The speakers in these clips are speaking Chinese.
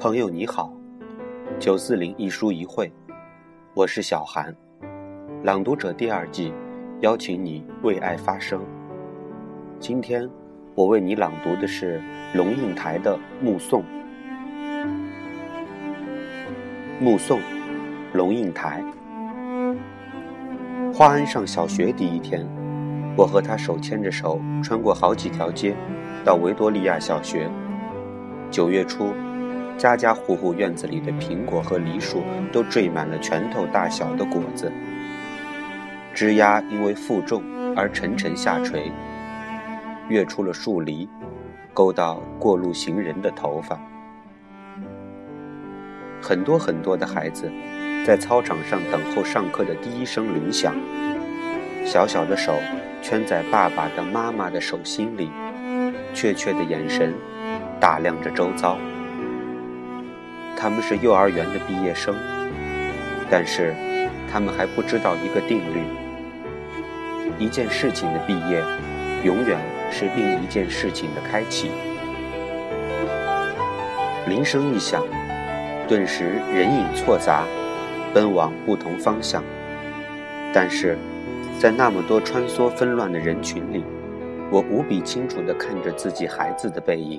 朋友你好，九四零一书一会，我是小韩，朗读者第二季，邀请你为爱发声。今天我为你朗读的是龙应台的《目送》。目送，龙应台。花安上小学第一天，我和他手牵着手，穿过好几条街，到维多利亚小学。九月初。家家户户院子里的苹果和梨树都缀满了拳头大小的果子，枝丫因为负重而沉沉下垂，跃出了树篱，勾到过路行人的头发。很多很多的孩子在操场上等候上课的第一声铃响，小小的手圈在爸爸的、妈妈的手心里，怯怯的眼神打量着周遭。他们是幼儿园的毕业生，但是他们还不知道一个定律：一件事情的毕业，永远是另一件事情的开启。铃声一响，顿时人影错杂，奔往不同方向。但是，在那么多穿梭纷乱的人群里，我无比清楚地看着自己孩子的背影。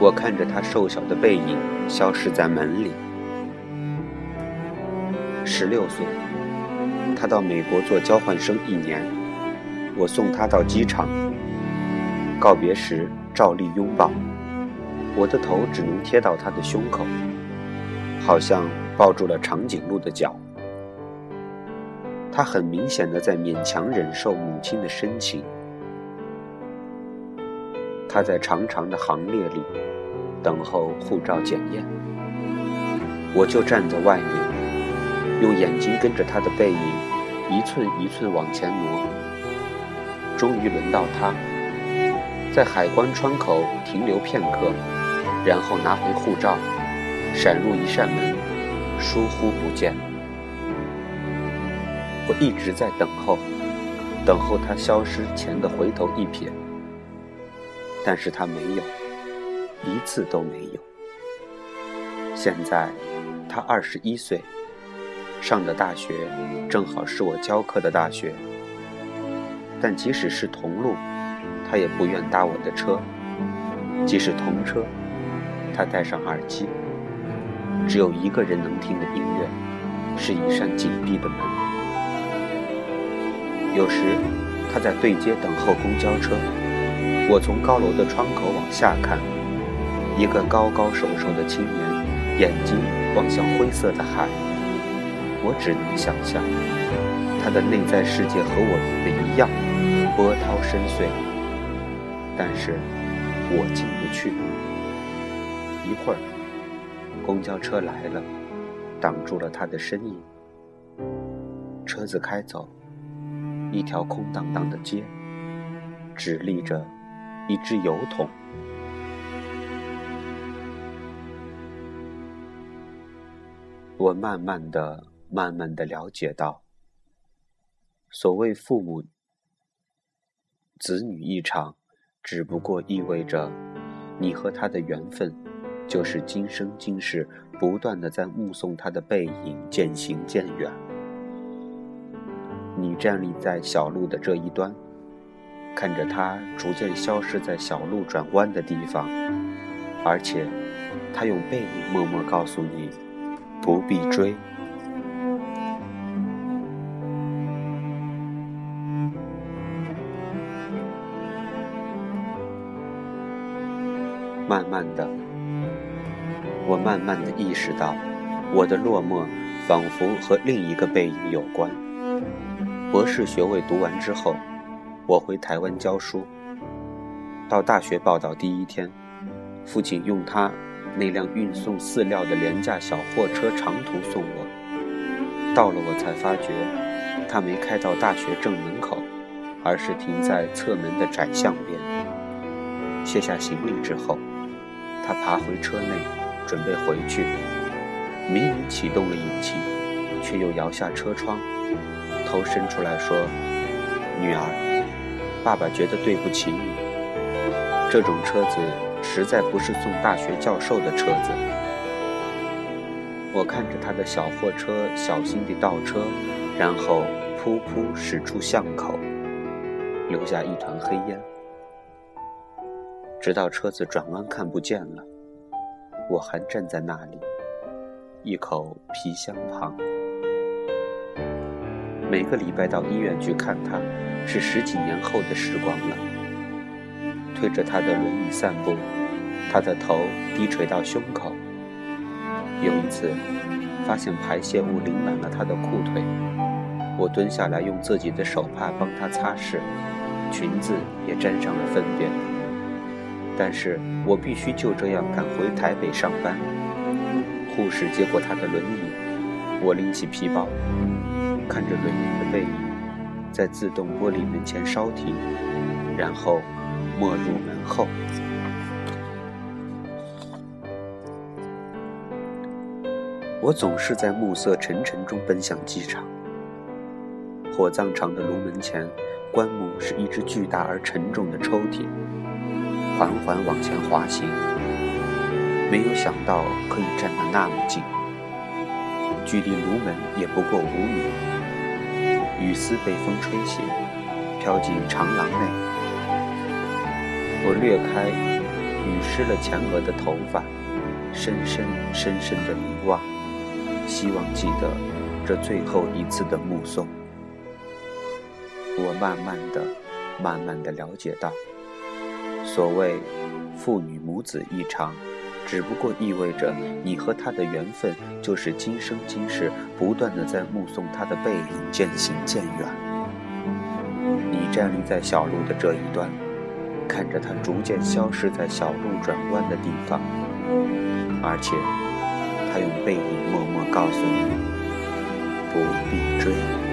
我看着他瘦小的背影消失在门里。十六岁，他到美国做交换生一年，我送他到机场。告别时照例拥抱，我的头只能贴到他的胸口，好像抱住了长颈鹿的脚。他很明显的在勉强忍受母亲的深情。他在长长的行列里等候护照检验，我就站在外面，用眼睛跟着他的背影一寸一寸往前挪。终于轮到他，在海关窗口停留片刻，然后拿回护照，闪入一扇门，疏忽不见。我一直在等候，等候他消失前的回头一瞥。但是他没有，一次都没有。现在，他二十一岁，上的大学正好是我教课的大学。但即使是同路，他也不愿搭我的车；即使同车，他戴上耳机，只有一个人能听的音乐，是一扇紧闭的门。有时，他在对街等候公交车。我从高楼的窗口往下看，一个高高瘦瘦的青年，眼睛望向灰色的海。我只能想象，他的内在世界和我的一样，波涛深邃。但是，我进不去。一会儿，公交车来了，挡住了他的身影。车子开走，一条空荡荡的街，直立着。一只油桶。我慢慢的、慢慢的了解到，所谓父母子女一场，只不过意味着，你和他的缘分，就是今生今世不断的在目送他的背影渐行渐远。你站立在小路的这一端。看着他逐渐消失在小路转弯的地方，而且，他用背影默默告诉你，不必追。慢慢的，我慢慢的意识到，我的落寞仿佛和另一个背影有关。博士学位读完之后。我回台湾教书，到大学报道第一天，父亲用他那辆运送饲料的廉价小货车长途送我。到了，我才发觉，他没开到大学正门口，而是停在侧门的窄巷边。卸下行李之后，他爬回车内，准备回去。明明启动了引擎，却又摇下车窗，头伸出来说：“女儿，爸爸觉得对不起你。这种车子实在不是送大学教授的车子。”我看着他的小货车小心地倒车，然后噗噗驶出巷口，留下一团黑烟。直到车子转弯看不见了，我还站在那里，一口皮箱旁。每个礼拜到医院去看他，是十几年后的时光了。推着他的轮椅散步，他的头低垂到胸口。有一次，发现排泄物淋满了他的裤腿，我蹲下来用自己的手帕帮他擦拭，裙子也沾上了粪便。但是我必须就这样赶回台北上班。护士接过他的轮椅，我拎起皮包，看着轮椅的背影，在自动玻璃门前稍停，然后没入门后。我总是在暮色沉沉中奔向机场。火葬场的炉门前，棺木是一只巨大而沉重的抽屉，缓缓往前滑行。没有想到可以站得那么近，距离炉门也不过五米。雨丝被风吹起，飘进长廊内。我掠开雨湿了前额的头发，深深深深的凝望。希望记得这最后一次的目送。我慢慢的、慢慢的了解到，所谓父女母子一场，只不过意味着你和他的缘分，就是今生今世不断的在目送他的背影渐行渐远。你站立在小路的这一端，看着他逐渐消失在小路转弯的地方，而且。他用背影默默告诉你，不必追。